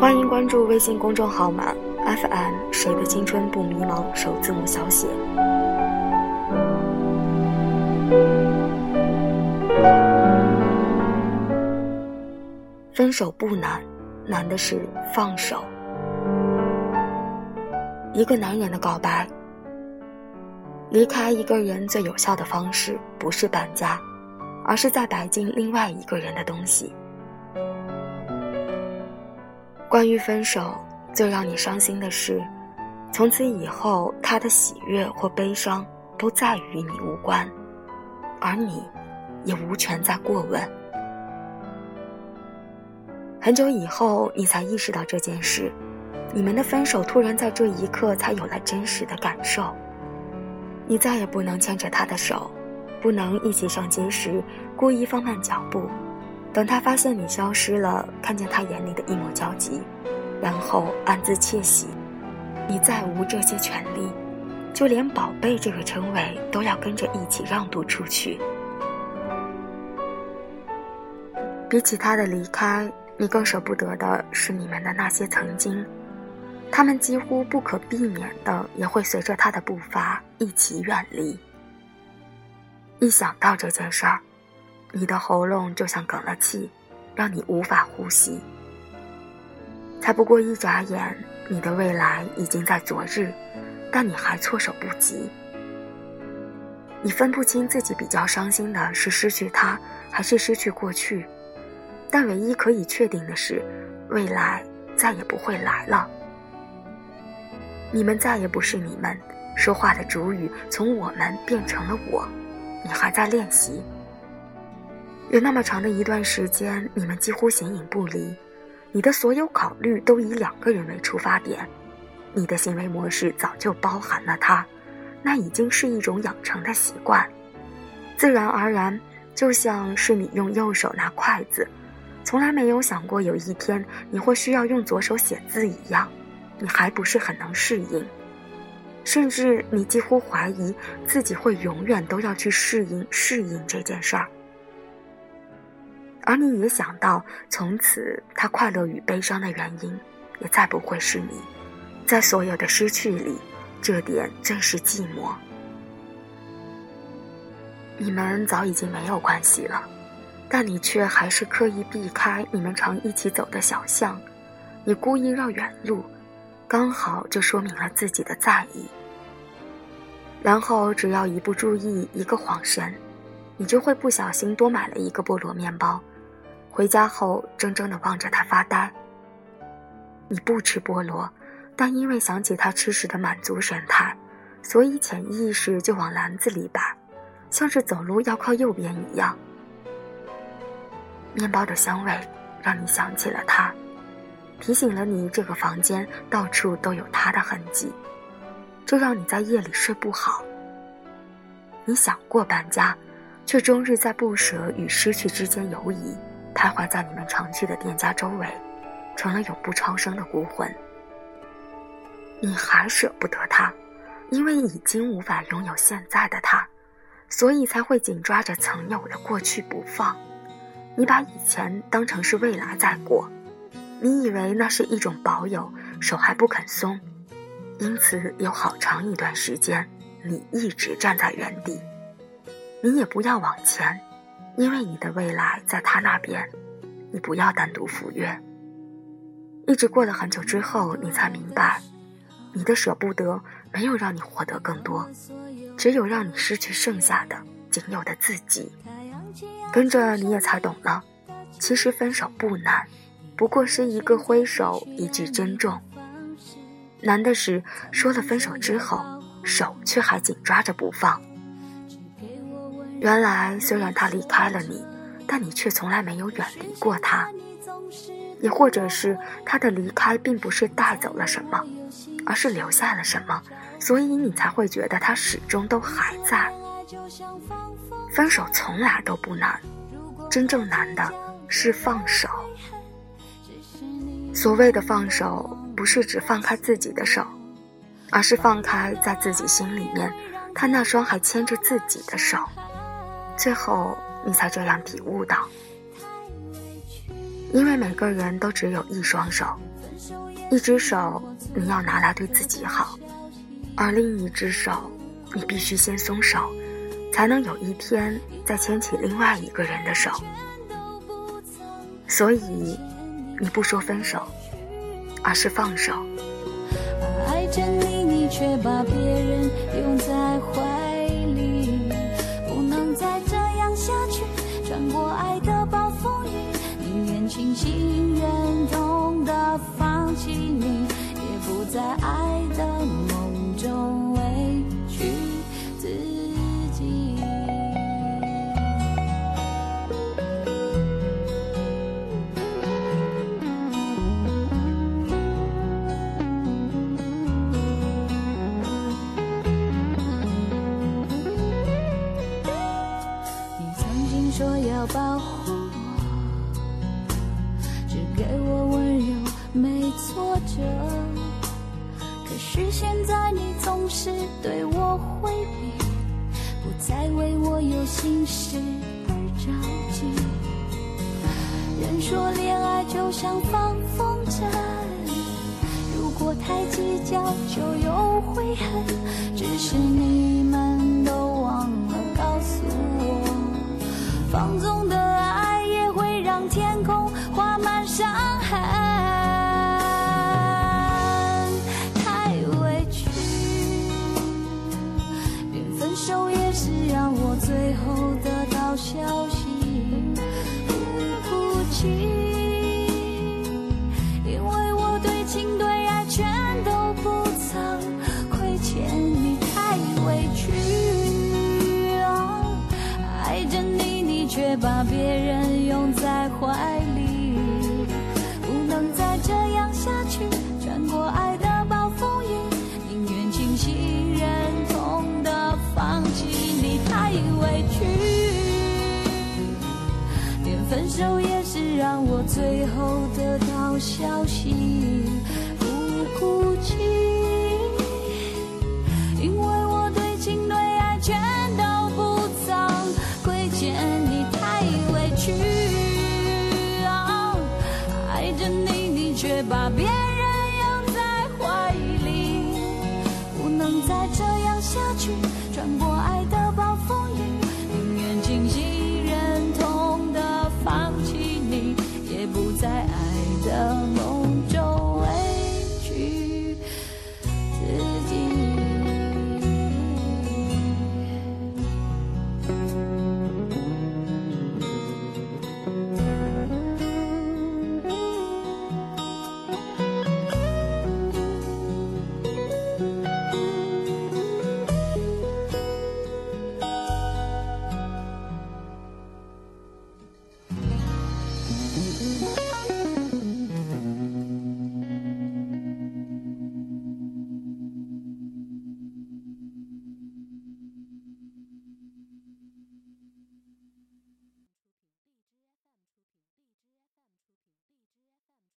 欢迎关注微信公众号码 FM 谁的青春不迷茫，首字母小写。分手不难，难的是放手。一个男人的告白，离开一个人最有效的方式不是搬家，而是在摆进另外一个人的东西。关于分手，最让你伤心的是，从此以后他的喜悦或悲伤都再与你无关，而你，也无权再过问。很久以后，你才意识到这件事，你们的分手突然在这一刻才有了真实的感受。你再也不能牵着他的手，不能一起上街时故意放慢脚步，等他发现你消失了，看见他眼里的一抹焦急，然后暗自窃喜。你再无这些权利，就连“宝贝”这个称谓都要跟着一起让渡出去。比起他的离开。你更舍不得的是你们的那些曾经，他们几乎不可避免的也会随着他的步伐一起远离。一想到这件事儿，你的喉咙就像哽了气，让你无法呼吸。才不过一眨眼，你的未来已经在昨日，但你还措手不及。你分不清自己比较伤心的是失去他，还是失去过去。但唯一可以确定的是，未来再也不会来了。你们再也不是你们，说话的主语从我们变成了我。你还在练习。有那么长的一段时间，你们几乎形影不离。你的所有考虑都以两个人为出发点，你的行为模式早就包含了他，那已经是一种养成的习惯，自然而然，就像是你用右手拿筷子。从来没有想过有一天你会需要用左手写字一样，你还不是很能适应，甚至你几乎怀疑自己会永远都要去适应适应这件事儿。而你也想到，从此他快乐与悲伤的原因，也再不会是你，在所有的失去里，这点最是寂寞。你们早已经没有关系了。但你却还是刻意避开你们常一起走的小巷，你故意绕远路，刚好就说明了自己的在意。然后只要一不注意，一个晃神，你就会不小心多买了一个菠萝面包，回家后怔怔地望着他发呆。你不吃菠萝，但因为想起他吃时的满足神态，所以潜意识就往篮子里摆，像是走路要靠右边一样。面包的香味让你想起了他，提醒了你这个房间到处都有他的痕迹，这让你在夜里睡不好。你想过搬家，却终日在不舍与失去之间游移，徘徊在你们常去的店家周围，成了永不超生的孤魂。你还舍不得他，因为已经无法拥有现在的他，所以才会紧抓着曾有的过去不放。你把以前当成是未来在过，你以为那是一种保有，手还不肯松，因此有好长一段时间，你一直站在原地。你也不要往前，因为你的未来在他那边，你不要单独赴约。一直过了很久之后，你才明白，你的舍不得没有让你获得更多，只有让你失去剩下的仅有的自己。跟着你也才懂了，其实分手不难，不过是一个挥手，一句珍重。难的是说了分手之后，手却还紧抓着不放。原来虽然他离开了你，但你却从来没有远离过他。也或者是他的离开并不是带走了什么，而是留下了什么，所以你才会觉得他始终都还在。分手从来都不难，真正难的是放手。所谓的放手，不是只放开自己的手，而是放开在自己心里面他那双还牵着自己的手。最后，你才这样体悟到：因为每个人都只有一双手，一只手你要拿来对自己好，而另一只手你必须先松手，才能有一天再牵起另外一个人的手。所以，你不说分手，而是放手。爱着你，你却把别人拥在怀里，在爱的梦中委屈自己。你曾经说要保护是现在你总是对我回避，不再为我有心事而着急。人说恋爱就像放风筝，如果太计较就有悔恨。只是你们都你，你却把别人拥在怀里，不能再这样下去。穿过爱的暴风雨，宁愿清醒忍痛的放弃你，太委屈。连分手也是让我最后得到消息，不哭泣，把别人拥在怀里，不能再这样下去，穿过。